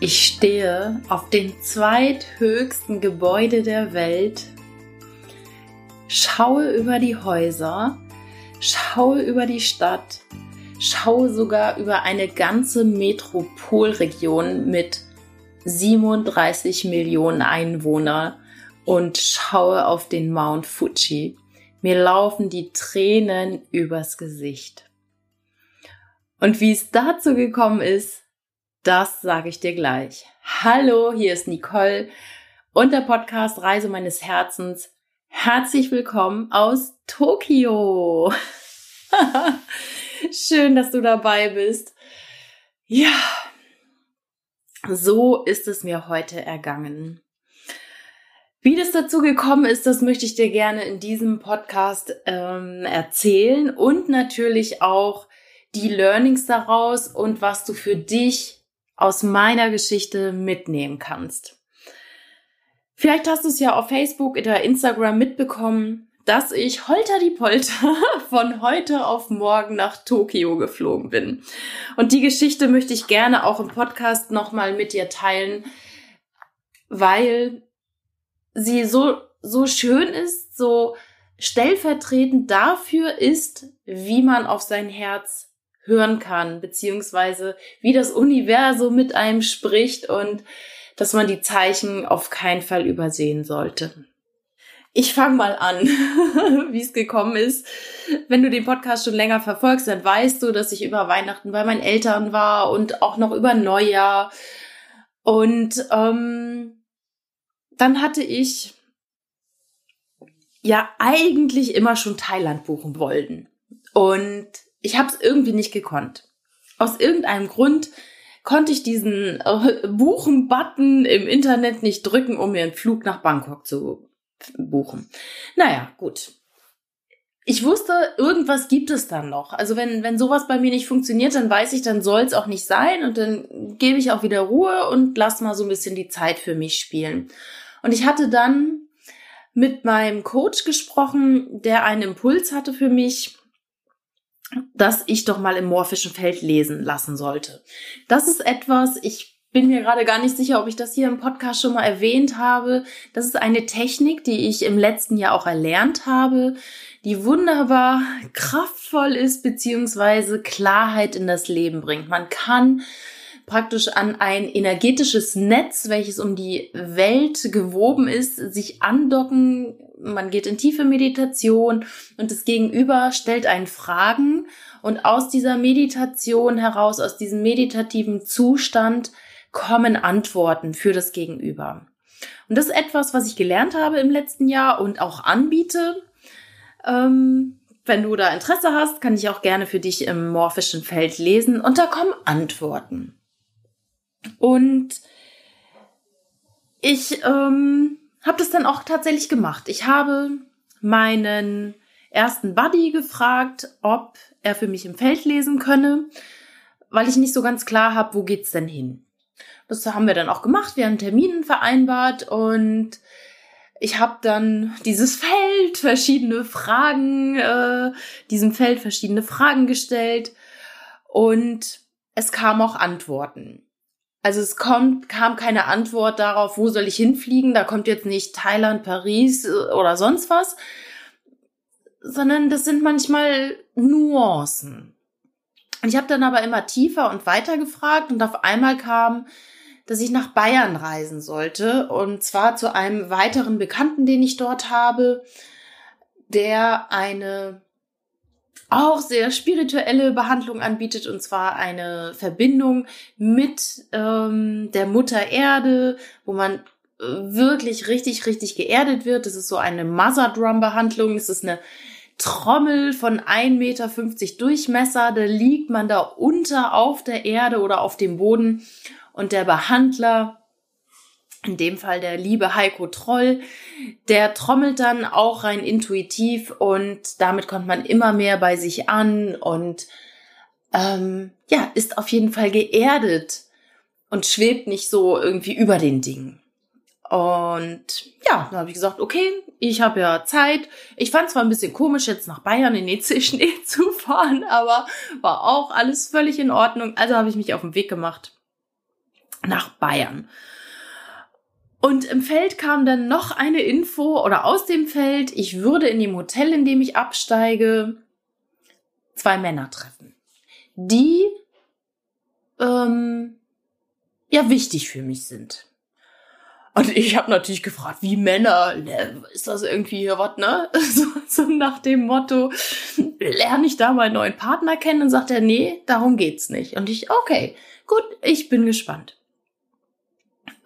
Ich stehe auf dem zweithöchsten Gebäude der Welt, schaue über die Häuser, schaue über die Stadt, schaue sogar über eine ganze Metropolregion mit 37 Millionen Einwohnern und schaue auf den Mount Fuji. Mir laufen die Tränen übers Gesicht. Und wie es dazu gekommen ist, das sage ich dir gleich. Hallo, hier ist Nicole und der Podcast Reise meines Herzens. Herzlich willkommen aus Tokio. Schön, dass du dabei bist. Ja, so ist es mir heute ergangen. Wie das dazu gekommen ist, das möchte ich dir gerne in diesem Podcast ähm, erzählen und natürlich auch die Learnings daraus und was du für dich aus meiner Geschichte mitnehmen kannst. Vielleicht hast du es ja auf Facebook oder Instagram mitbekommen, dass ich holter die Polter von heute auf morgen nach Tokio geflogen bin. Und die Geschichte möchte ich gerne auch im Podcast nochmal mit dir teilen, weil sie so, so schön ist, so stellvertretend dafür ist, wie man auf sein Herz hören kann, beziehungsweise wie das Universum mit einem spricht und dass man die Zeichen auf keinen Fall übersehen sollte. Ich fange mal an, wie es gekommen ist. Wenn du den Podcast schon länger verfolgst, dann weißt du, dass ich über Weihnachten bei meinen Eltern war und auch noch über Neujahr. Und ähm, dann hatte ich ja eigentlich immer schon Thailand buchen wollen. Und ich habe es irgendwie nicht gekonnt. Aus irgendeinem Grund konnte ich diesen äh, Buchen-Button im Internet nicht drücken, um mir einen Flug nach Bangkok zu buchen. Naja, gut. Ich wusste, irgendwas gibt es dann noch. Also wenn, wenn sowas bei mir nicht funktioniert, dann weiß ich, dann soll es auch nicht sein und dann gebe ich auch wieder Ruhe und lass mal so ein bisschen die Zeit für mich spielen. Und ich hatte dann mit meinem Coach gesprochen, der einen Impuls hatte für mich, dass ich doch mal im morphischen Feld lesen lassen sollte. Das ist etwas, ich bin mir gerade gar nicht sicher, ob ich das hier im Podcast schon mal erwähnt habe. Das ist eine Technik, die ich im letzten Jahr auch erlernt habe, die wunderbar kraftvoll ist, beziehungsweise Klarheit in das Leben bringt. Man kann praktisch an ein energetisches Netz, welches um die Welt gewoben ist, sich andocken. Man geht in tiefe Meditation und das Gegenüber stellt einen Fragen und aus dieser Meditation heraus, aus diesem meditativen Zustand kommen Antworten für das Gegenüber. Und das ist etwas, was ich gelernt habe im letzten Jahr und auch anbiete. Ähm, wenn du da Interesse hast, kann ich auch gerne für dich im morphischen Feld lesen und da kommen Antworten. Und ich ähm, habe das dann auch tatsächlich gemacht. Ich habe meinen ersten Buddy gefragt, ob er für mich im Feld lesen könne, weil ich nicht so ganz klar habe, wo geht's denn hin. Das haben wir dann auch gemacht. Wir haben Terminen vereinbart und ich habe dann dieses Feld verschiedene Fragen, äh, diesem Feld verschiedene Fragen gestellt und es kamen auch Antworten. Also es kommt, kam keine Antwort darauf, wo soll ich hinfliegen. Da kommt jetzt nicht Thailand, Paris äh, oder sonst was, sondern das sind manchmal Nuancen. Und ich habe dann aber immer tiefer und weiter gefragt und auf einmal kam, dass ich nach Bayern reisen sollte und zwar zu einem weiteren Bekannten, den ich dort habe, der eine auch sehr spirituelle Behandlung anbietet und zwar eine Verbindung mit ähm, der Mutter Erde, wo man äh, wirklich richtig, richtig geerdet wird. Das ist so eine Mother Drum Behandlung. Das ist eine Trommel von 1,50 Meter Durchmesser. Da liegt man da unter auf der Erde oder auf dem Boden und der Behandler in dem Fall der liebe Heiko Troll, der trommelt dann auch rein intuitiv und damit kommt man immer mehr bei sich an und ähm, ja, ist auf jeden Fall geerdet und schwebt nicht so irgendwie über den Dingen. Und ja, dann habe ich gesagt, okay, ich habe ja Zeit. Ich fand zwar ein bisschen komisch, jetzt nach Bayern in den Schnee zu fahren, aber war auch alles völlig in Ordnung. Also habe ich mich auf den Weg gemacht nach Bayern. Und im Feld kam dann noch eine Info oder aus dem Feld, ich würde in dem Hotel, in dem ich absteige, zwei Männer treffen, die ähm, ja wichtig für mich sind. Und ich habe natürlich gefragt, wie Männer, ne, ist das irgendwie hier was, ne? So, so nach dem Motto, lerne ich da meinen neuen Partner kennen? Und sagt er, nee, darum geht's nicht. Und ich, okay, gut, ich bin gespannt.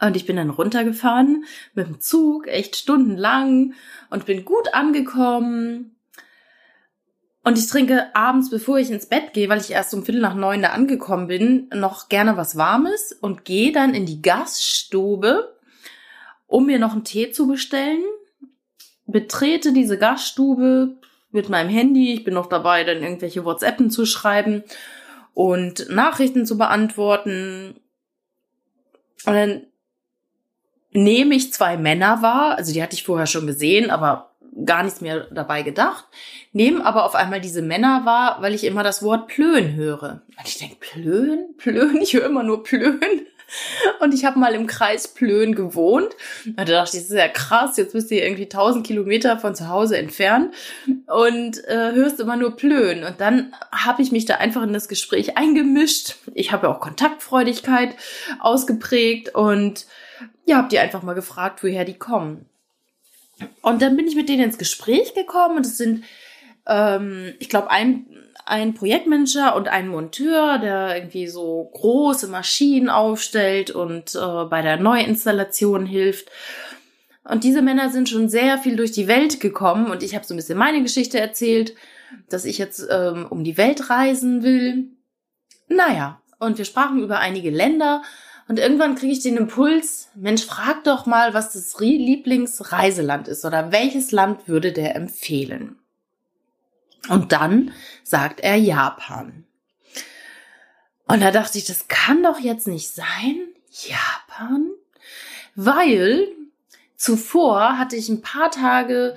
Und ich bin dann runtergefahren mit dem Zug, echt stundenlang und bin gut angekommen. Und ich trinke abends, bevor ich ins Bett gehe, weil ich erst um Viertel nach neun da angekommen bin, noch gerne was Warmes und gehe dann in die Gaststube um mir noch einen Tee zu bestellen. Betrete diese Gaststube mit meinem Handy. Ich bin noch dabei, dann irgendwelche WhatsAppen zu schreiben und Nachrichten zu beantworten. Und dann nehme ich zwei Männer wahr, also die hatte ich vorher schon gesehen, aber gar nichts mehr dabei gedacht, nehme aber auf einmal diese Männer wahr, weil ich immer das Wort Plön höre. Und ich denke, Plön? Plön? Ich höre immer nur Plön. Und ich habe mal im Kreis Plön gewohnt. Da dachte ich, das ist ja krass, jetzt bist du hier irgendwie 1000 Kilometer von zu Hause entfernt und äh, hörst immer nur Plön. Und dann habe ich mich da einfach in das Gespräch eingemischt. Ich habe ja auch Kontaktfreudigkeit ausgeprägt und ja, habe die einfach mal gefragt, woher die kommen. Und dann bin ich mit denen ins Gespräch gekommen und es sind, ähm, ich glaube, ein ein Projektmanager und ein Monteur, der irgendwie so große Maschinen aufstellt und äh, bei der Neuinstallation hilft. Und diese Männer sind schon sehr viel durch die Welt gekommen und ich habe so ein bisschen meine Geschichte erzählt, dass ich jetzt ähm, um die Welt reisen will. Naja, und wir sprachen über einige Länder und irgendwann kriege ich den Impuls, Mensch, frag doch mal, was das Lieblingsreiseland ist oder welches Land würde der empfehlen. Und dann sagt er Japan. Und da dachte ich, das kann doch jetzt nicht sein. Japan? Weil zuvor hatte ich ein paar Tage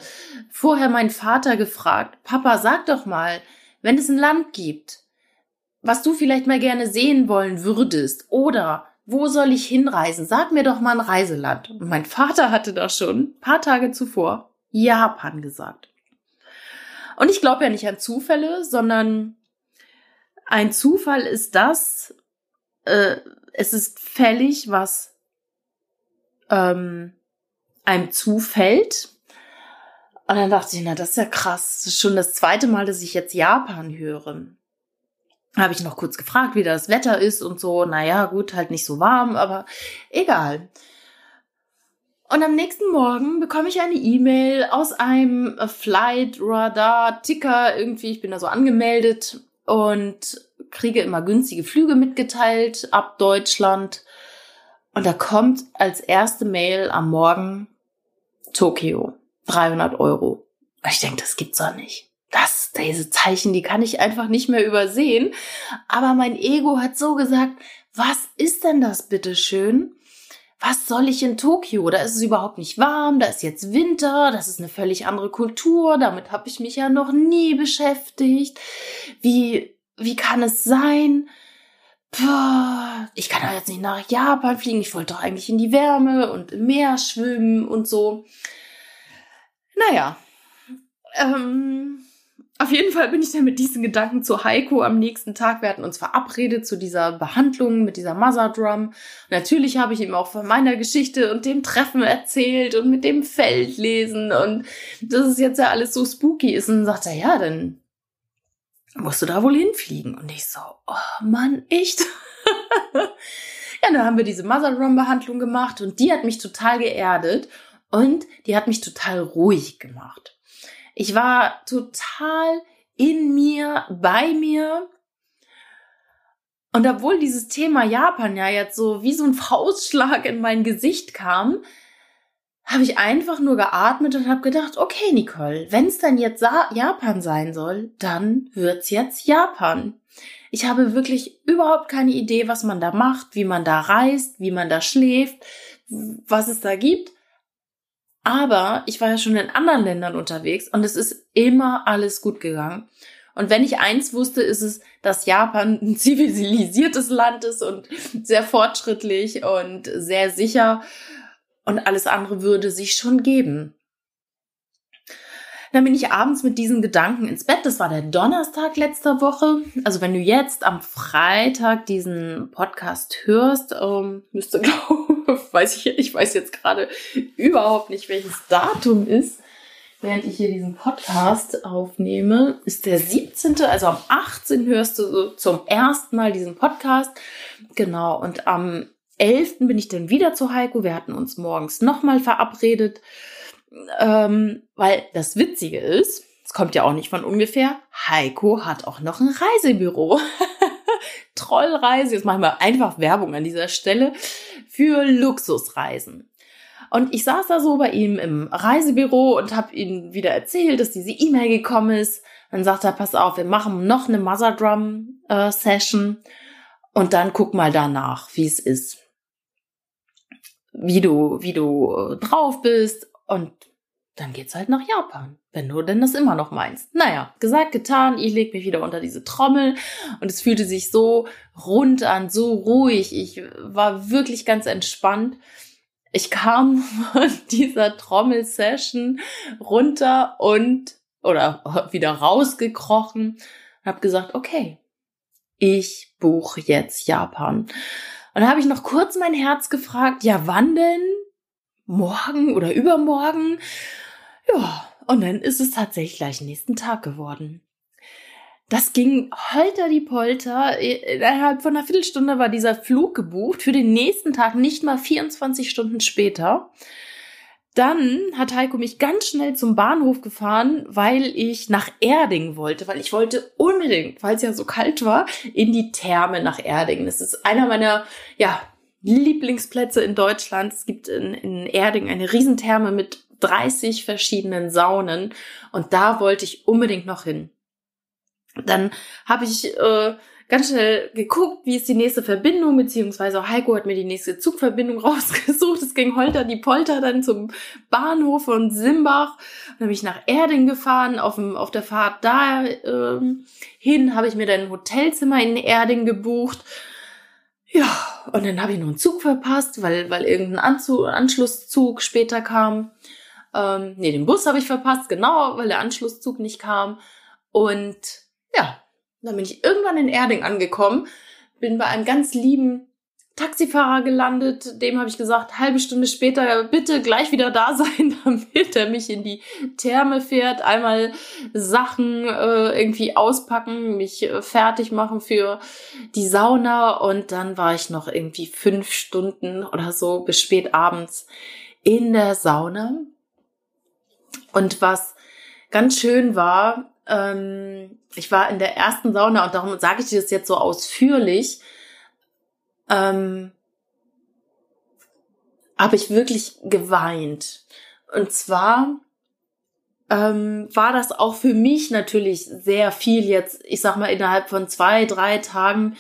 vorher meinen Vater gefragt, Papa, sag doch mal, wenn es ein Land gibt, was du vielleicht mal gerne sehen wollen würdest oder wo soll ich hinreisen? Sag mir doch mal ein Reiseland. Und mein Vater hatte da schon ein paar Tage zuvor Japan gesagt. Und ich glaube ja nicht an Zufälle, sondern ein Zufall ist das, äh, es ist fällig, was ähm, einem zufällt. Und dann dachte ich, na, das ist ja krass. Das ist schon das zweite Mal, dass ich jetzt Japan höre. Habe ich noch kurz gefragt, wie das Wetter ist und so. Naja, gut, halt nicht so warm, aber egal. Und am nächsten Morgen bekomme ich eine E-Mail aus einem Flight Radar Ticker irgendwie. Ich bin da so angemeldet und kriege immer günstige Flüge mitgeteilt ab Deutschland. Und da kommt als erste Mail am Morgen Tokio. 300 Euro. Ich denke, das gibt's doch nicht. Das, diese Zeichen, die kann ich einfach nicht mehr übersehen. Aber mein Ego hat so gesagt, was ist denn das bitteschön? was soll ich in Tokio? Da ist es überhaupt nicht warm, da ist jetzt Winter, das ist eine völlig andere Kultur, damit habe ich mich ja noch nie beschäftigt. Wie, wie kann es sein? Puh, ich kann doch jetzt nicht nach Japan fliegen, ich wollte doch eigentlich in die Wärme und im Meer schwimmen und so. Naja, ähm, auf jeden Fall bin ich dann mit diesen Gedanken zu Heiko am nächsten Tag. Wir hatten uns verabredet zu dieser Behandlung mit dieser Mother Drum. natürlich habe ich ihm auch von meiner Geschichte und dem Treffen erzählt und mit dem Feldlesen und dass es jetzt ja alles so spooky ist. Und dann sagt er, ja, dann musst du da wohl hinfliegen. Und ich so, oh Mann, echt? ja, dann haben wir diese Mother Drum Behandlung gemacht und die hat mich total geerdet und die hat mich total ruhig gemacht. Ich war total in mir, bei mir. Und obwohl dieses Thema Japan ja jetzt so wie so ein Faustschlag in mein Gesicht kam, habe ich einfach nur geatmet und habe gedacht, okay, Nicole, wenn es dann jetzt Japan sein soll, dann wird's jetzt Japan. Ich habe wirklich überhaupt keine Idee, was man da macht, wie man da reist, wie man da schläft, was es da gibt. Aber ich war ja schon in anderen Ländern unterwegs und es ist immer alles gut gegangen. Und wenn ich eins wusste, ist es, dass Japan ein zivilisiertes Land ist und sehr fortschrittlich und sehr sicher. Und alles andere würde sich schon geben. Dann bin ich abends mit diesen Gedanken ins Bett. Das war der Donnerstag letzter Woche. Also wenn du jetzt am Freitag diesen Podcast hörst, ähm, müsste glaube, weiß ich, ich weiß jetzt gerade überhaupt nicht, welches Datum ist. Während ich hier diesen Podcast aufnehme, ist der 17., also am 18. hörst du so zum ersten Mal diesen Podcast. Genau, und am 11. bin ich dann wieder zu Heiko. Wir hatten uns morgens nochmal verabredet ähm, weil das Witzige ist, es kommt ja auch nicht von ungefähr, Heiko hat auch noch ein Reisebüro. Trollreise, jetzt machen wir einfach Werbung an dieser Stelle, für Luxusreisen. Und ich saß da so bei ihm im Reisebüro und habe ihm wieder erzählt, dass diese E-Mail gekommen ist. Dann sagt er, pass auf, wir machen noch eine Mother Drum äh, Session und dann guck mal danach, wie es ist. Wie du, wie du äh, drauf bist und dann geht's halt nach Japan, wenn du denn das immer noch meinst. Naja, gesagt, getan, ich leg mich wieder unter diese Trommel und es fühlte sich so rund an, so ruhig. Ich war wirklich ganz entspannt. Ich kam von dieser Trommel-Session runter und oder wieder rausgekrochen und habe gesagt, okay, ich buche jetzt Japan. Und da habe ich noch kurz mein Herz gefragt, ja, wann denn? Morgen oder übermorgen? Ja, und dann ist es tatsächlich gleich nächsten Tag geworden. Das ging holter die Polter. Innerhalb von einer Viertelstunde war dieser Flug gebucht für den nächsten Tag, nicht mal 24 Stunden später. Dann hat Heiko mich ganz schnell zum Bahnhof gefahren, weil ich nach Erding wollte, weil ich wollte unbedingt, weil es ja so kalt war, in die Therme nach Erding. Das ist einer meiner, ja, Lieblingsplätze in Deutschland. Es gibt in, in Erding eine Riesentherme mit 30 verschiedenen Saunen und da wollte ich unbedingt noch hin. Dann habe ich äh, ganz schnell geguckt, wie ist die nächste Verbindung, beziehungsweise Heiko hat mir die nächste Zugverbindung rausgesucht. Es ging holter die Polter dann zum Bahnhof von Simbach. Dann bin ich nach Erding gefahren. Auf, dem, auf der Fahrt da äh, hin habe ich mir dann ein Hotelzimmer in Erding gebucht. Ja, und dann habe ich noch einen Zug verpasst, weil, weil irgendein Anzug, Anschlusszug später kam. Ähm, nee, den Bus habe ich verpasst, genau, weil der Anschlusszug nicht kam. Und ja, dann bin ich irgendwann in Erding angekommen, bin bei einem ganz lieben Taxifahrer gelandet. Dem habe ich gesagt, halbe Stunde später bitte gleich wieder da sein, damit er mich in die Therme fährt, einmal Sachen äh, irgendwie auspacken, mich äh, fertig machen für die Sauna und dann war ich noch irgendwie fünf Stunden oder so bis spät abends in der Sauna und was ganz schön war, ähm, ich war in der ersten Sauna und darum sage ich dir das jetzt so ausführlich, ähm, habe ich wirklich geweint. Und zwar ähm, war das auch für mich natürlich sehr viel jetzt, ich sag mal, innerhalb von zwei, drei Tagen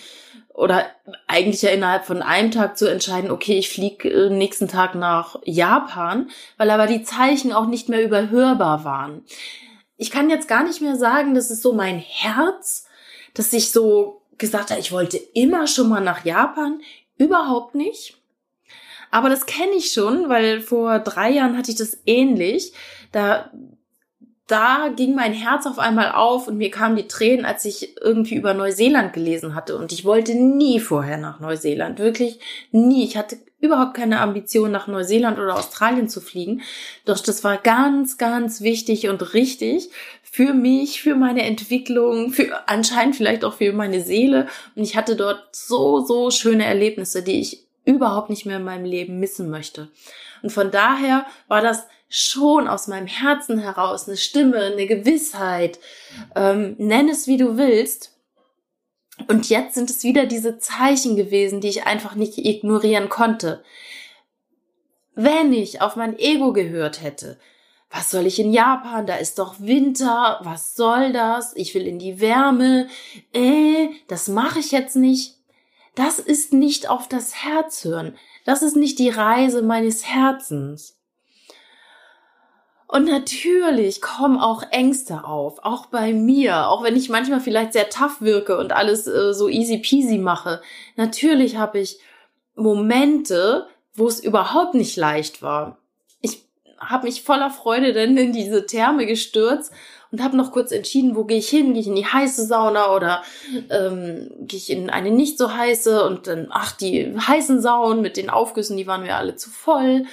oder eigentlich ja innerhalb von einem Tag zu entscheiden, okay, ich fliege äh, nächsten Tag nach Japan, weil aber die Zeichen auch nicht mehr überhörbar waren. Ich kann jetzt gar nicht mehr sagen, das ist so mein Herz, dass ich so gesagt habe, ich wollte immer schon mal nach Japan. Überhaupt nicht. Aber das kenne ich schon, weil vor drei Jahren hatte ich das ähnlich. Da da ging mein Herz auf einmal auf und mir kamen die Tränen, als ich irgendwie über Neuseeland gelesen hatte. Und ich wollte nie vorher nach Neuseeland. Wirklich nie. Ich hatte überhaupt keine Ambition, nach Neuseeland oder Australien zu fliegen. Doch das war ganz, ganz wichtig und richtig für mich, für meine Entwicklung, für anscheinend vielleicht auch für meine Seele. Und ich hatte dort so, so schöne Erlebnisse, die ich überhaupt nicht mehr in meinem Leben missen möchte. Und von daher war das schon aus meinem Herzen heraus eine Stimme, eine Gewissheit, ähm, nenn es wie du willst. Und jetzt sind es wieder diese Zeichen gewesen, die ich einfach nicht ignorieren konnte. Wenn ich auf mein Ego gehört hätte, was soll ich in Japan? Da ist doch Winter. Was soll das? Ich will in die Wärme. Äh, das mache ich jetzt nicht. Das ist nicht auf das Herz hören. Das ist nicht die Reise meines Herzens. Und natürlich kommen auch Ängste auf, auch bei mir, auch wenn ich manchmal vielleicht sehr tough wirke und alles äh, so easy peasy mache. Natürlich habe ich Momente, wo es überhaupt nicht leicht war. Ich habe mich voller Freude dann in diese Therme gestürzt und habe noch kurz entschieden, wo gehe ich hin? Gehe ich in die heiße Sauna oder ähm, gehe ich in eine nicht so heiße? Und dann, ach, die heißen Saunen mit den Aufgüssen, die waren mir alle zu voll.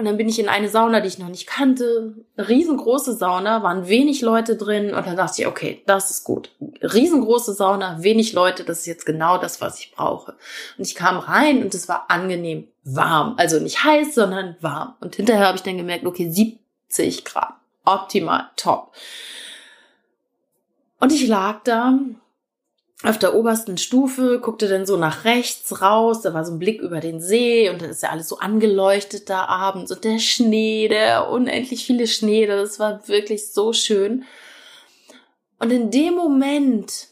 Und dann bin ich in eine Sauna, die ich noch nicht kannte. Riesengroße Sauna, waren wenig Leute drin. Und dann dachte ich, okay, das ist gut. Riesengroße Sauna, wenig Leute, das ist jetzt genau das, was ich brauche. Und ich kam rein und es war angenehm warm. Also nicht heiß, sondern warm. Und hinterher habe ich dann gemerkt, okay, 70 Grad. Optimal, top. Und ich lag da auf der obersten Stufe, guckte dann so nach rechts raus, da war so ein Blick über den See und dann ist ja alles so angeleuchtet da abends und der Schnee, der unendlich viele Schnee, das war wirklich so schön. Und in dem Moment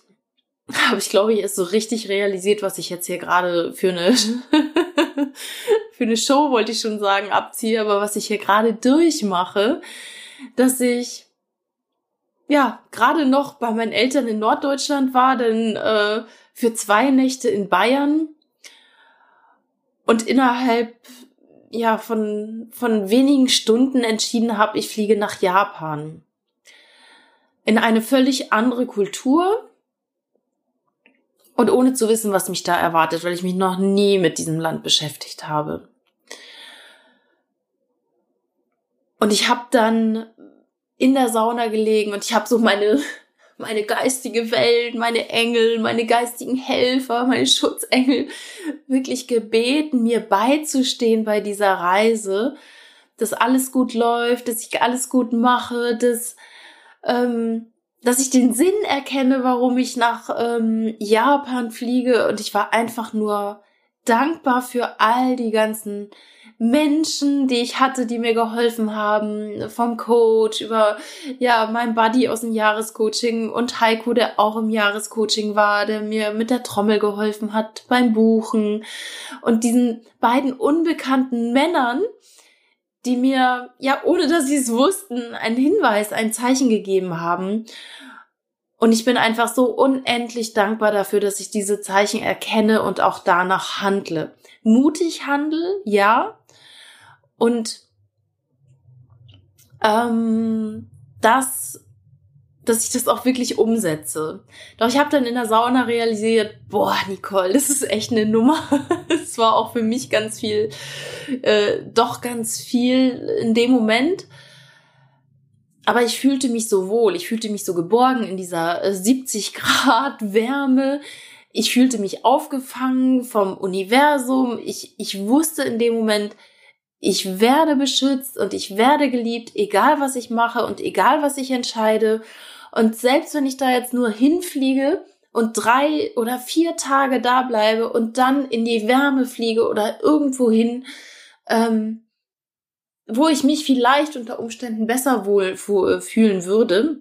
habe ich, glaube ich, erst so richtig realisiert, was ich jetzt hier gerade für eine, für eine Show, wollte ich schon sagen, abziehe, aber was ich hier gerade durchmache, dass ich ja, gerade noch bei meinen Eltern in Norddeutschland war, denn äh, für zwei Nächte in Bayern. Und innerhalb ja von von wenigen Stunden entschieden habe, ich fliege nach Japan. In eine völlig andere Kultur. Und ohne zu wissen, was mich da erwartet, weil ich mich noch nie mit diesem Land beschäftigt habe. Und ich habe dann in der Sauna gelegen und ich habe so meine meine geistige Welt, meine Engel, meine geistigen Helfer, meine Schutzengel wirklich gebeten, mir beizustehen bei dieser Reise, dass alles gut läuft, dass ich alles gut mache, dass ähm, dass ich den Sinn erkenne, warum ich nach ähm, Japan fliege. Und ich war einfach nur dankbar für all die ganzen Menschen, die ich hatte, die mir geholfen haben, vom Coach über ja mein Buddy aus dem Jahrescoaching und Heiko, der auch im Jahrescoaching war, der mir mit der Trommel geholfen hat beim Buchen und diesen beiden unbekannten Männern, die mir ja ohne dass sie es wussten einen Hinweis, ein Zeichen gegeben haben. Und ich bin einfach so unendlich dankbar dafür, dass ich diese Zeichen erkenne und auch danach handle. Mutig handle, ja, und ähm, das, dass ich das auch wirklich umsetze. Doch ich habe dann in der Sauna realisiert, boah, Nicole, das ist echt eine Nummer. Es war auch für mich ganz viel, äh, doch ganz viel in dem Moment. Aber ich fühlte mich so wohl, ich fühlte mich so geborgen in dieser 70 äh, Grad Wärme. Ich fühlte mich aufgefangen vom Universum. Ich, ich wusste in dem Moment, ich werde beschützt und ich werde geliebt, egal was ich mache und egal was ich entscheide. Und selbst wenn ich da jetzt nur hinfliege und drei oder vier Tage da bleibe und dann in die Wärme fliege oder irgendwo hin, ähm, wo ich mich vielleicht unter Umständen besser wohl fühlen würde,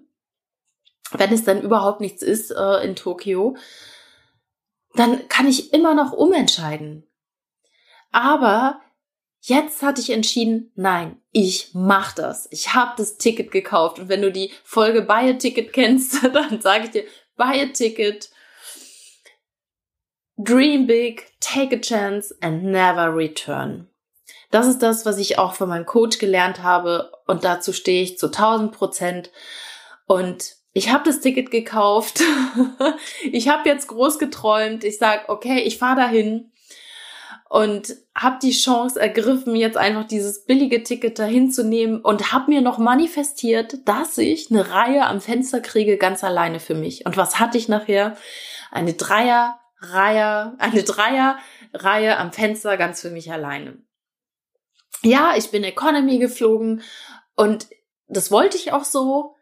wenn es dann überhaupt nichts ist äh, in Tokio, dann kann ich immer noch umentscheiden. Aber Jetzt hatte ich entschieden, nein, ich mach das. Ich habe das Ticket gekauft. Und wenn du die Folge Buy a Ticket kennst, dann sage ich dir, Buy a Ticket, Dream big, take a chance and never return. Das ist das, was ich auch von meinem Coach gelernt habe und dazu stehe ich zu 1000 Prozent. Und ich habe das Ticket gekauft. ich habe jetzt groß geträumt. Ich sag, okay, ich fahre dahin und habe die Chance ergriffen, jetzt einfach dieses billige Ticket dahin zu nehmen und habe mir noch manifestiert, dass ich eine Reihe am Fenster kriege, ganz alleine für mich. Und was hatte ich nachher? Eine Dreier-Reihe, eine Dreier-Reihe am Fenster ganz für mich alleine. Ja, ich bin Economy geflogen und das wollte ich auch so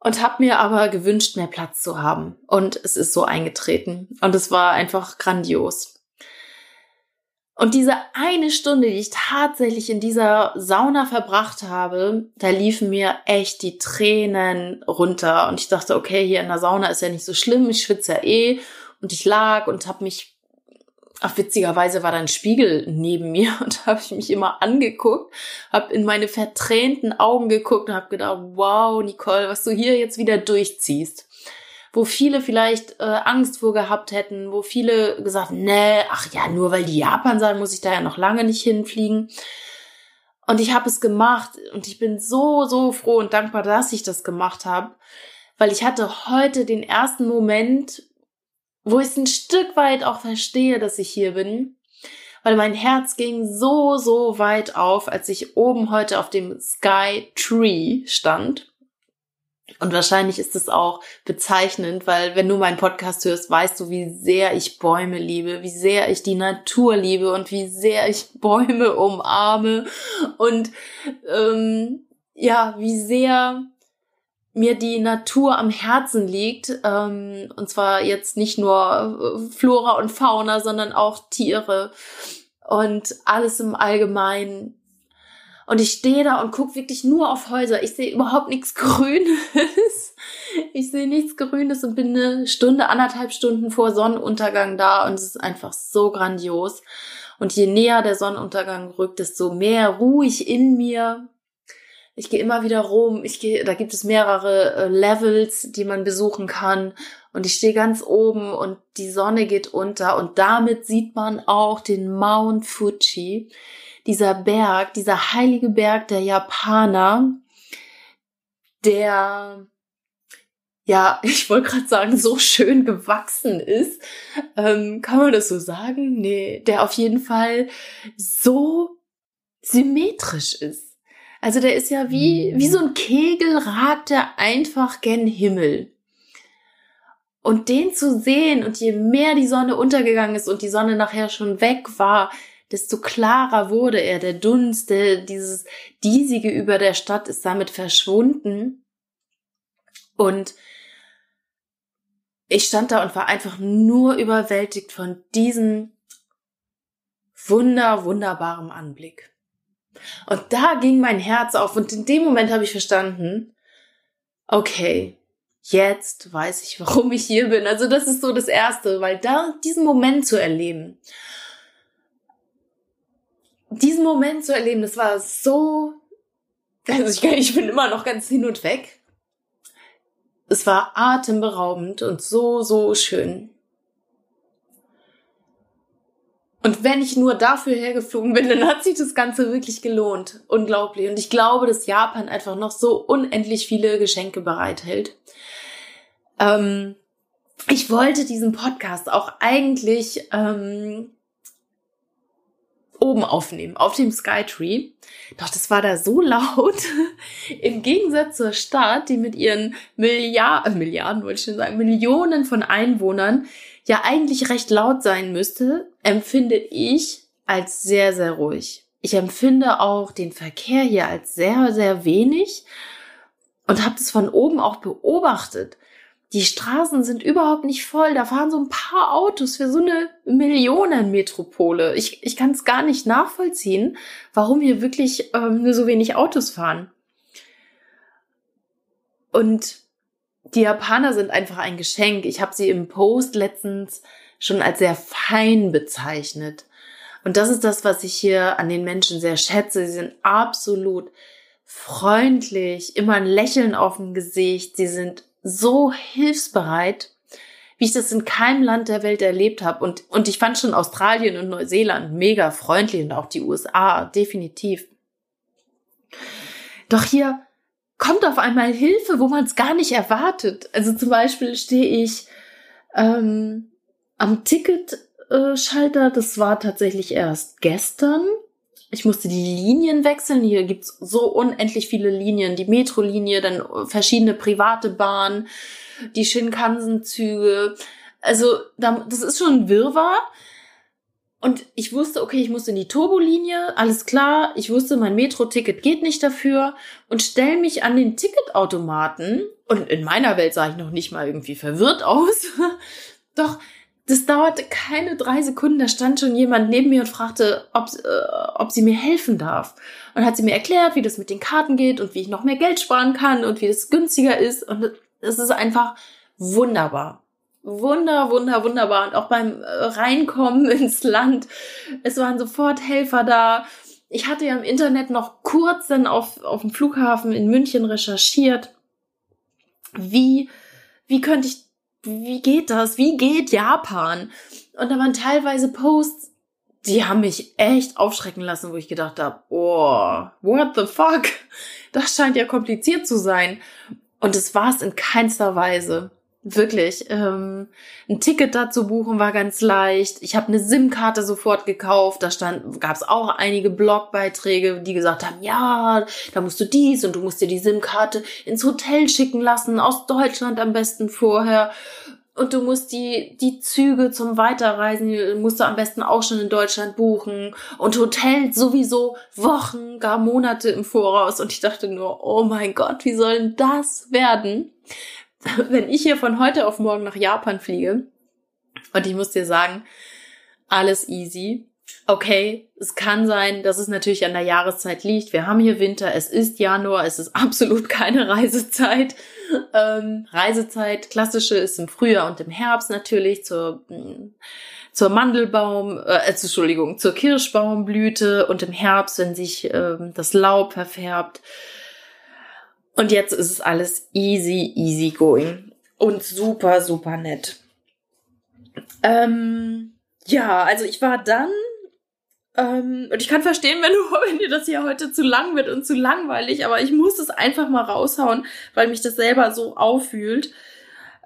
und habe mir aber gewünscht, mehr Platz zu haben. Und es ist so eingetreten. Und es war einfach grandios. Und diese eine Stunde, die ich tatsächlich in dieser Sauna verbracht habe, da liefen mir echt die Tränen runter. Und ich dachte, okay, hier in der Sauna ist ja nicht so schlimm, ich schwitze ja eh. Und ich lag und habe mich Ach, witzigerweise war da ein Spiegel neben mir und habe ich mich immer angeguckt, habe in meine vertränten Augen geguckt und habe gedacht, wow, Nicole, was du hier jetzt wieder durchziehst. Wo viele vielleicht äh, Angst vor gehabt hätten, wo viele gesagt, nee, ach ja, nur weil die Japan sagen, muss ich da ja noch lange nicht hinfliegen. Und ich habe es gemacht und ich bin so, so froh und dankbar, dass ich das gemacht habe, weil ich hatte heute den ersten Moment, wo ich ein Stück weit auch verstehe, dass ich hier bin, weil mein Herz ging so, so weit auf, als ich oben heute auf dem Sky Tree stand. Und wahrscheinlich ist es auch bezeichnend, weil wenn du meinen Podcast hörst, weißt du, wie sehr ich Bäume liebe, wie sehr ich die Natur liebe und wie sehr ich Bäume umarme. Und ähm, ja, wie sehr mir die Natur am Herzen liegt. Ähm, und zwar jetzt nicht nur äh, Flora und Fauna, sondern auch Tiere und alles im Allgemeinen und ich stehe da und gucke wirklich nur auf Häuser. Ich sehe überhaupt nichts Grünes. Ich sehe nichts Grünes und bin eine Stunde, anderthalb Stunden vor Sonnenuntergang da und es ist einfach so grandios. Und je näher der Sonnenuntergang rückt, desto mehr ruhig in mir. Ich gehe immer wieder rum. Ich gehe, da gibt es mehrere äh, Levels, die man besuchen kann. Und ich stehe ganz oben und die Sonne geht unter und damit sieht man auch den Mount Fuji dieser Berg, dieser heilige Berg der Japaner, der ja, ich wollte gerade sagen, so schön gewachsen ist. Ähm, kann man das so sagen? Nee, der auf jeden Fall so symmetrisch ist. Also der ist ja wie, wie so ein Kegel, ragt er einfach gen Himmel. Und den zu sehen und je mehr die Sonne untergegangen ist und die Sonne nachher schon weg war, desto klarer wurde er. Der Dunst, der, dieses Diesige über der Stadt ist damit verschwunden. Und ich stand da und war einfach nur überwältigt von diesem wunder, wunderbaren Anblick. Und da ging mein Herz auf und in dem Moment habe ich verstanden, okay, jetzt weiß ich, warum ich hier bin. Also das ist so das Erste, weil da diesen Moment zu erleben diesen Moment zu erleben, das war so, also ich, ich bin immer noch ganz hin und weg. Es war atemberaubend und so, so schön. Und wenn ich nur dafür hergeflogen bin, dann hat sich das Ganze wirklich gelohnt. Unglaublich. Und ich glaube, dass Japan einfach noch so unendlich viele Geschenke bereithält. Ähm, ich wollte diesen Podcast auch eigentlich ähm, oben aufnehmen, auf dem Skytree. Doch das war da so laut. Im Gegensatz zur Stadt, die mit ihren Milliarden, äh, Milliarden wollte ich schon sagen, Millionen von Einwohnern ja eigentlich recht laut sein müsste, empfinde ich als sehr, sehr ruhig. Ich empfinde auch den Verkehr hier als sehr, sehr wenig und habe das von oben auch beobachtet die Straßen sind überhaupt nicht voll. Da fahren so ein paar Autos für so eine Millionenmetropole. Ich, ich kann es gar nicht nachvollziehen, warum hier wirklich ähm, nur so wenig Autos fahren. Und die Japaner sind einfach ein Geschenk. Ich habe sie im Post letztens schon als sehr fein bezeichnet. Und das ist das, was ich hier an den Menschen sehr schätze. Sie sind absolut freundlich, immer ein Lächeln auf dem Gesicht. Sie sind so hilfsbereit, wie ich das in keinem Land der Welt erlebt habe. Und, und ich fand schon Australien und Neuseeland mega freundlich und auch die USA, definitiv. Doch hier kommt auf einmal Hilfe, wo man es gar nicht erwartet. Also zum Beispiel stehe ich ähm, am Ticketschalter, das war tatsächlich erst gestern. Ich musste die Linien wechseln. Hier gibt's so unendlich viele Linien. Die Metrolinie, dann verschiedene private Bahnen, die Shinkansen-Züge. Also das ist schon ein Wirrwarr. Und ich wusste, okay, ich muss in die Turbolinie, alles klar. Ich wusste, mein Metro-Ticket geht nicht dafür und stell mich an den Ticketautomaten. Und in meiner Welt sah ich noch nicht mal irgendwie verwirrt aus. Doch das dauerte keine drei Sekunden, da stand schon jemand neben mir und fragte, ob, äh, ob sie mir helfen darf. Und hat sie mir erklärt, wie das mit den Karten geht und wie ich noch mehr Geld sparen kann und wie das günstiger ist. Und es ist einfach wunderbar. wunder, wunder, wunderbar. Und auch beim äh, Reinkommen ins Land, es waren sofort Helfer da. Ich hatte ja im Internet noch kurz dann auf, auf dem Flughafen in München recherchiert, wie, wie könnte ich, wie geht das? Wie geht Japan? Und da waren teilweise Posts, die haben mich echt aufschrecken lassen, wo ich gedacht habe, oh, what the fuck? Das scheint ja kompliziert zu sein. Und es war es in keinster Weise. Wirklich. Ähm, ein Ticket dazu buchen war ganz leicht. Ich habe eine SIM-Karte sofort gekauft. Da stand, gab es auch einige Blogbeiträge, die gesagt haben, ja, da musst du dies und du musst dir die SIM-Karte ins Hotel schicken lassen, aus Deutschland am besten vorher. Und du musst die, die Züge zum Weiterreisen, musst du am besten auch schon in Deutschland buchen. Und Hotel sowieso Wochen, gar Monate im Voraus. Und ich dachte nur, oh mein Gott, wie soll denn das werden? wenn ich hier von heute auf morgen nach Japan fliege, und ich muss dir sagen, alles easy. Okay, es kann sein, dass es natürlich an der Jahreszeit liegt. Wir haben hier Winter, es ist Januar, es ist absolut keine Reisezeit. Ähm, Reisezeit, klassische ist im Frühjahr und im Herbst natürlich zur, mm, zur Mandelbaum, äh, Entschuldigung, zur Kirschbaumblüte und im Herbst, wenn sich ähm, das Laub verfärbt. Und jetzt ist es alles easy, easy going. Und super, super nett. Ähm, ja, also ich war dann, ähm, und ich kann verstehen, wenn du, wenn dir das hier heute zu lang wird und zu langweilig, aber ich muss es einfach mal raushauen, weil mich das selber so auffühlt.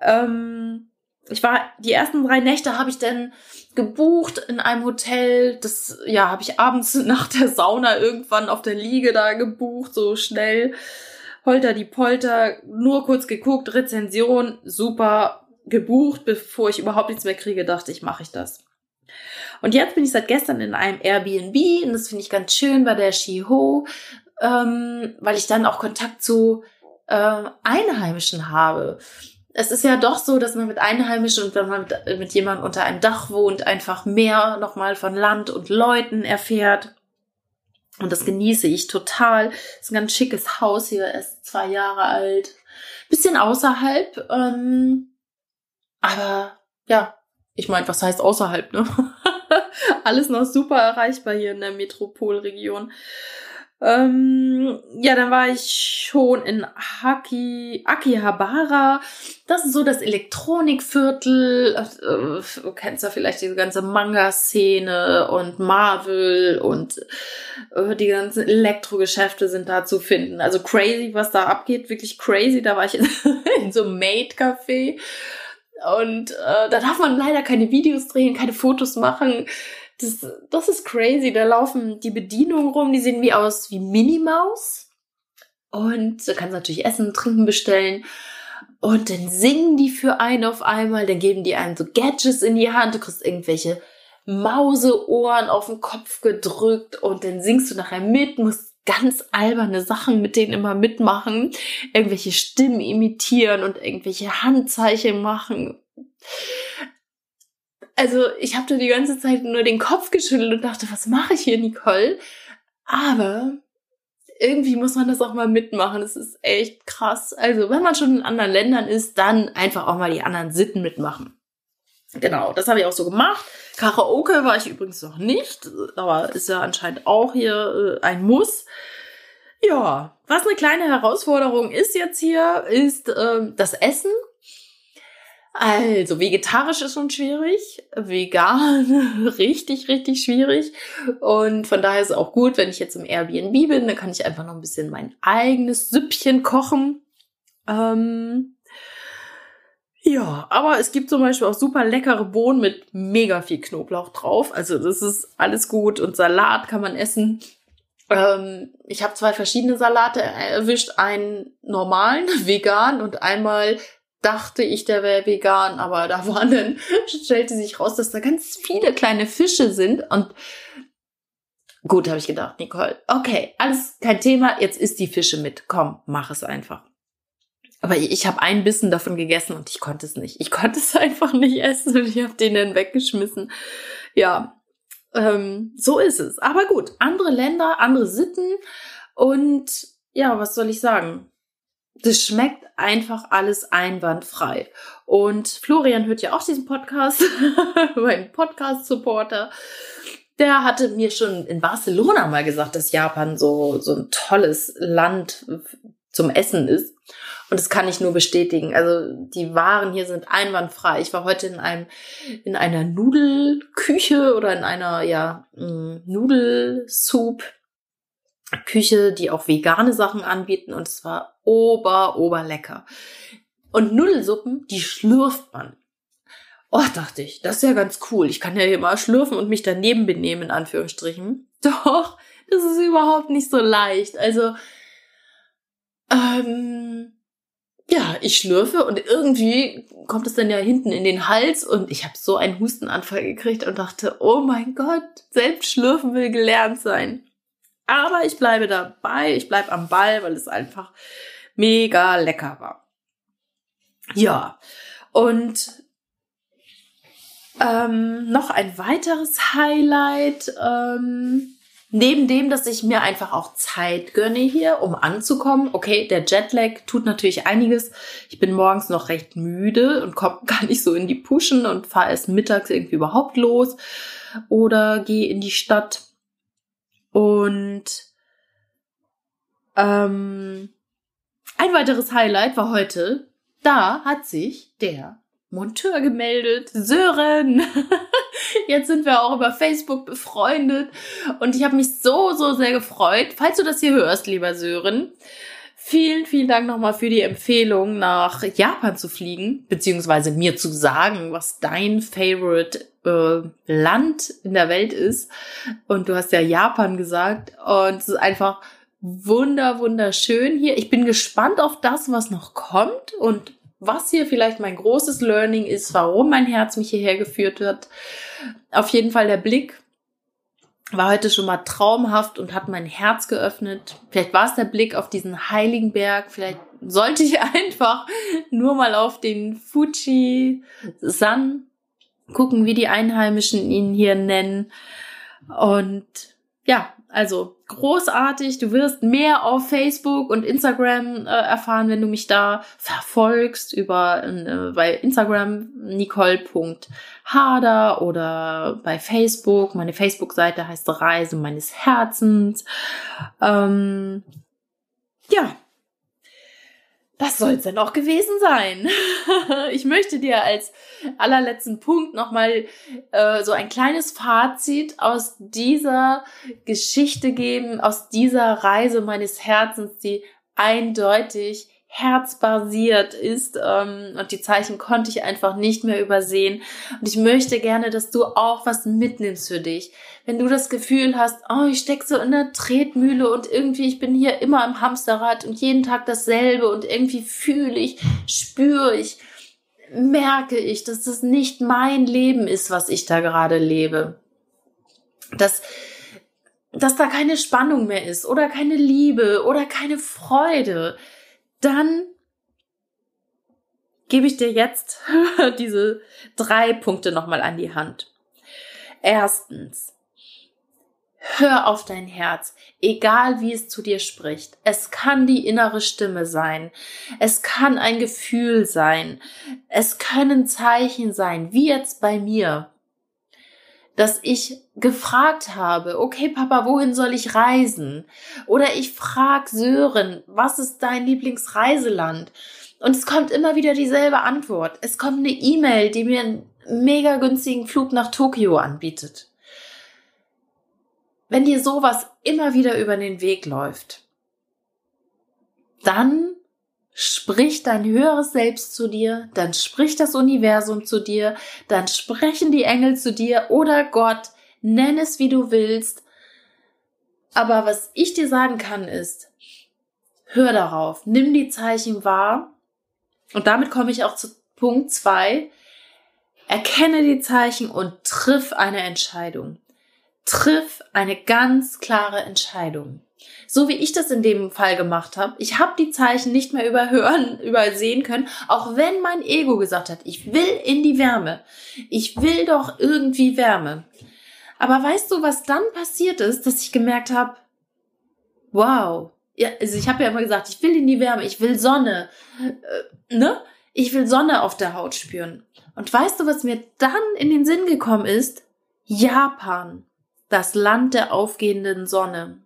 Ähm, ich war, die ersten drei Nächte habe ich dann gebucht in einem Hotel. Das, ja, habe ich abends nach der Sauna irgendwann auf der Liege da gebucht, so schnell. Holter die Polter, nur kurz geguckt, Rezension, super gebucht, bevor ich überhaupt nichts mehr kriege, dachte ich, mache ich das. Und jetzt bin ich seit gestern in einem Airbnb und das finde ich ganz schön bei der Shiho, ähm, weil ich dann auch Kontakt zu äh, Einheimischen habe. Es ist ja doch so, dass man mit Einheimischen und wenn man mit, mit jemandem unter einem Dach wohnt, einfach mehr nochmal von Land und Leuten erfährt. Und das genieße ich total. Ist ein ganz schickes Haus hier, er ist zwei Jahre alt. Bisschen außerhalb, ähm, aber ja, ich meine, was heißt außerhalb, ne? Alles noch super erreichbar hier in der Metropolregion. Ähm, ja, dann war ich schon in Haki, Akihabara. Das ist so das Elektronikviertel. Äh, du kennst ja vielleicht diese ganze Manga-Szene und Marvel und äh, die ganzen Elektrogeschäfte sind da zu finden. Also crazy, was da abgeht, wirklich crazy. Da war ich in, in so einem Maid-Café. Und äh, da darf man leider keine Videos drehen, keine Fotos machen. Das, das ist crazy. Da laufen die Bedienungen rum, die sehen wie aus wie Minimaus. Und du kannst natürlich Essen, Trinken bestellen. Und dann singen die für einen auf einmal, dann geben die einem so Gadgets in die Hand, du kriegst irgendwelche Mauseohren auf den Kopf gedrückt und dann singst du nachher mit, musst ganz alberne Sachen mit denen immer mitmachen, irgendwelche Stimmen imitieren und irgendwelche Handzeichen machen also ich habe da die ganze Zeit nur den Kopf geschüttelt und dachte, was mache ich hier, Nicole? Aber irgendwie muss man das auch mal mitmachen. Das ist echt krass. Also wenn man schon in anderen Ländern ist, dann einfach auch mal die anderen Sitten mitmachen. Genau, das habe ich auch so gemacht. Karaoke war ich übrigens noch nicht, aber ist ja anscheinend auch hier äh, ein Muss. Ja, was eine kleine Herausforderung ist jetzt hier, ist äh, das Essen. Also, vegetarisch ist schon schwierig, vegan richtig, richtig schwierig. Und von daher ist es auch gut, wenn ich jetzt im Airbnb bin, dann kann ich einfach noch ein bisschen mein eigenes Süppchen kochen. Ähm, ja, aber es gibt zum Beispiel auch super leckere Bohnen mit mega viel Knoblauch drauf. Also das ist alles gut und Salat kann man essen. Ähm, ich habe zwei verschiedene Salate erwischt, einen normalen, vegan und einmal dachte ich, der wäre vegan, aber da waren dann, stellte sich raus, dass da ganz viele kleine Fische sind und gut, habe ich gedacht, Nicole, okay, alles kein Thema, jetzt isst die Fische mit, komm, mach es einfach. Aber ich habe einen Bissen davon gegessen und ich konnte es nicht. Ich konnte es einfach nicht essen und ich habe den dann weggeschmissen. Ja, ähm, so ist es. Aber gut, andere Länder, andere Sitten und ja, was soll ich sagen? Das schmeckt einfach alles einwandfrei. Und Florian hört ja auch diesen Podcast, mein Podcast-Supporter. Der hatte mir schon in Barcelona mal gesagt, dass Japan so, so ein tolles Land zum Essen ist. Und das kann ich nur bestätigen. Also die Waren hier sind einwandfrei. Ich war heute in einem in einer Nudelküche oder in einer ja mm, Nudelsoup Küche, die auch vegane Sachen anbieten und es war ober oberlecker. Und Nudelsuppen, die schlürft man. Oh, dachte ich, das ist ja ganz cool. Ich kann ja hier mal schlürfen und mich daneben benehmen, in Anführungsstrichen. Doch, das ist überhaupt nicht so leicht. Also, ähm, ja, ich schlürfe und irgendwie kommt es dann ja hinten in den Hals und ich habe so einen Hustenanfall gekriegt und dachte, oh mein Gott, selbst schlürfen will gelernt sein. Aber ich bleibe dabei, ich bleibe am Ball, weil es einfach mega lecker war. Ja, und ähm, noch ein weiteres Highlight. Ähm, Neben dem, dass ich mir einfach auch Zeit gönne hier, um anzukommen. Okay, der Jetlag tut natürlich einiges. Ich bin morgens noch recht müde und komme gar nicht so in die Puschen und fahre erst mittags irgendwie überhaupt los oder gehe in die Stadt. Und ähm, ein weiteres Highlight war heute, da hat sich der Monteur gemeldet. Sören! Jetzt sind wir auch über Facebook befreundet und ich habe mich so, so sehr gefreut. Falls du das hier hörst, lieber Sören, vielen, vielen Dank nochmal für die Empfehlung, nach Japan zu fliegen, beziehungsweise mir zu sagen, was dein Favorite äh, Land in der Welt ist. Und du hast ja Japan gesagt und es ist einfach wunder, wunderschön hier. Ich bin gespannt auf das, was noch kommt und was hier vielleicht mein großes Learning ist, warum mein Herz mich hierher geführt hat. Auf jeden Fall der Blick war heute schon mal traumhaft und hat mein Herz geöffnet. Vielleicht war es der Blick auf diesen heiligen Berg. Vielleicht sollte ich einfach nur mal auf den Fuji San gucken, wie die Einheimischen ihn hier nennen. Und ja, also großartig. Du wirst mehr auf Facebook und Instagram äh, erfahren, wenn du mich da verfolgst über äh, bei Instagram nicole.hader oder bei Facebook. Meine Facebook-Seite heißt Reise meines Herzens. Ähm, ja, das soll es dann auch gewesen sein. ich möchte dir als allerletzten Punkt nochmal äh, so ein kleines Fazit aus dieser Geschichte geben, aus dieser Reise meines Herzens, die eindeutig herzbasiert ist ähm, und die Zeichen konnte ich einfach nicht mehr übersehen. Und ich möchte gerne, dass du auch was mitnimmst für dich. Wenn du das Gefühl hast, oh, ich steck so in der Tretmühle und irgendwie ich bin hier immer im Hamsterrad und jeden Tag dasselbe und irgendwie fühle ich, spüre ich, merke ich, dass das nicht mein Leben ist, was ich da gerade lebe. Dass dass da keine Spannung mehr ist oder keine Liebe oder keine Freude dann gebe ich dir jetzt diese drei Punkte nochmal an die Hand. Erstens, hör auf dein Herz, egal wie es zu dir spricht. Es kann die innere Stimme sein. Es kann ein Gefühl sein. Es können Zeichen sein, wie jetzt bei mir dass ich gefragt habe, okay Papa, wohin soll ich reisen? Oder ich frag Sören, was ist dein Lieblingsreiseland? Und es kommt immer wieder dieselbe Antwort. Es kommt eine E-Mail, die mir einen mega günstigen Flug nach Tokio anbietet. Wenn dir sowas immer wieder über den Weg läuft, dann spricht dein höheres Selbst zu dir, dann spricht das Universum zu dir, dann sprechen die Engel zu dir oder Gott, nenn es wie du willst. Aber was ich dir sagen kann ist, hör darauf, nimm die Zeichen wahr und damit komme ich auch zu Punkt zwei. Erkenne die Zeichen und triff eine Entscheidung. Triff eine ganz klare Entscheidung so wie ich das in dem Fall gemacht habe. Ich habe die Zeichen nicht mehr überhören, übersehen können, auch wenn mein Ego gesagt hat, ich will in die Wärme. Ich will doch irgendwie Wärme. Aber weißt du, was dann passiert ist, dass ich gemerkt habe, wow, ja, also ich habe ja immer gesagt, ich will in die Wärme, ich will Sonne, äh, ne? Ich will Sonne auf der Haut spüren. Und weißt du, was mir dann in den Sinn gekommen ist? Japan, das Land der aufgehenden Sonne.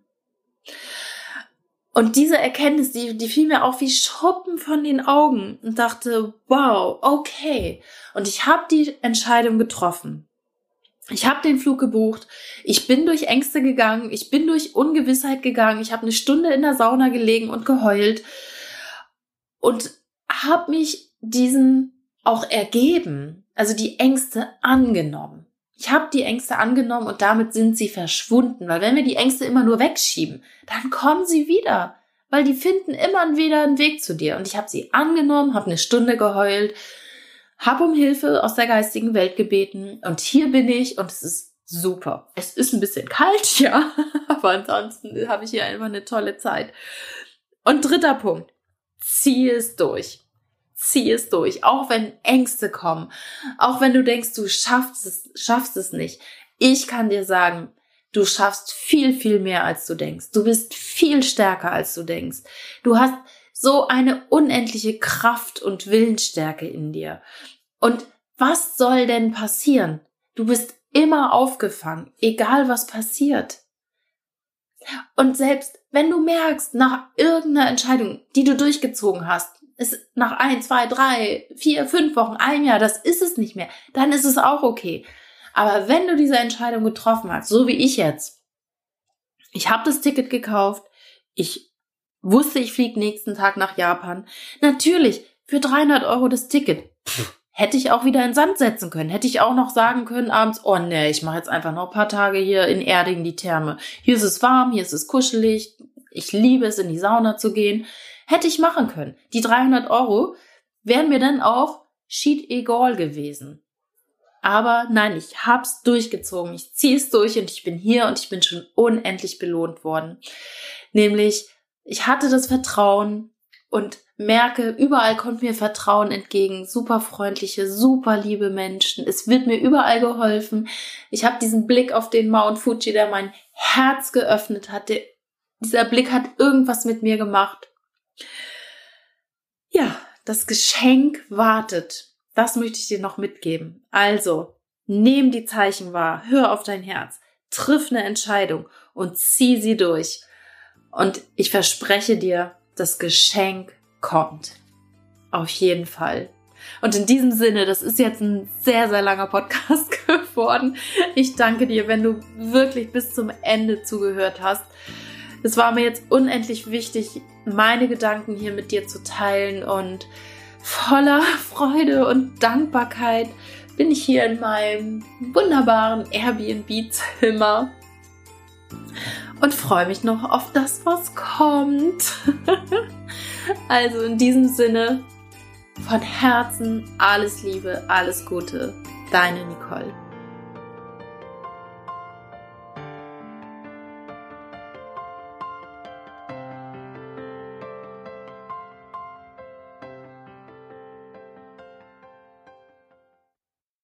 Und diese Erkenntnis, die, die fiel mir auch wie Schuppen von den Augen und dachte, wow, okay. Und ich habe die Entscheidung getroffen. Ich habe den Flug gebucht, ich bin durch Ängste gegangen, ich bin durch Ungewissheit gegangen, ich habe eine Stunde in der Sauna gelegen und geheult und habe mich diesen auch ergeben, also die Ängste angenommen. Ich habe die Ängste angenommen und damit sind sie verschwunden, weil wenn wir die Ängste immer nur wegschieben, dann kommen sie wieder, weil die finden immer wieder einen Weg zu dir. Und ich habe sie angenommen, habe eine Stunde geheult, habe um Hilfe aus der geistigen Welt gebeten und hier bin ich und es ist super. Es ist ein bisschen kalt, ja, aber ansonsten habe ich hier einfach eine tolle Zeit. Und dritter Punkt, zieh es durch. Zieh es durch, auch wenn Ängste kommen, auch wenn du denkst, du schaffst es, schaffst es nicht. Ich kann dir sagen, du schaffst viel, viel mehr, als du denkst. Du bist viel stärker, als du denkst. Du hast so eine unendliche Kraft und Willensstärke in dir. Und was soll denn passieren? Du bist immer aufgefangen, egal was passiert. Und selbst wenn du merkst, nach irgendeiner Entscheidung, die du durchgezogen hast, ist nach ein, zwei, drei, vier, fünf Wochen, ein Jahr, das ist es nicht mehr, dann ist es auch okay. Aber wenn du diese Entscheidung getroffen hast, so wie ich jetzt, ich habe das Ticket gekauft, ich wusste, ich fliege nächsten Tag nach Japan. Natürlich, für 300 Euro das Ticket. Pff, hätte ich auch wieder in Sand setzen können. Hätte ich auch noch sagen können abends, oh nee, ich mache jetzt einfach noch ein paar Tage hier in Erding die Therme. Hier ist es warm, hier ist es kuschelig. Ich liebe es, in die Sauna zu gehen. Hätte ich machen können. Die 300 Euro wären mir dann auch sheet egal gewesen. Aber nein, ich hab's durchgezogen. Ich zieh's durch und ich bin hier und ich bin schon unendlich belohnt worden. Nämlich ich hatte das Vertrauen und merke, überall kommt mir Vertrauen entgegen. Super freundliche, super liebe Menschen. Es wird mir überall geholfen. Ich habe diesen Blick auf den Mount Fuji, der mein Herz geöffnet hat. Dieser Blick hat irgendwas mit mir gemacht. Ja, das Geschenk wartet. Das möchte ich dir noch mitgeben. Also, nimm die Zeichen wahr, hör auf dein Herz, triff eine Entscheidung und zieh sie durch. Und ich verspreche dir, das Geschenk kommt. Auf jeden Fall. Und in diesem Sinne, das ist jetzt ein sehr, sehr langer Podcast geworden. Ich danke dir, wenn du wirklich bis zum Ende zugehört hast. Es war mir jetzt unendlich wichtig, meine Gedanken hier mit dir zu teilen und voller Freude und Dankbarkeit bin ich hier in meinem wunderbaren Airbnb-Zimmer und freue mich noch auf das, was kommt. also in diesem Sinne, von Herzen alles Liebe, alles Gute, deine Nicole.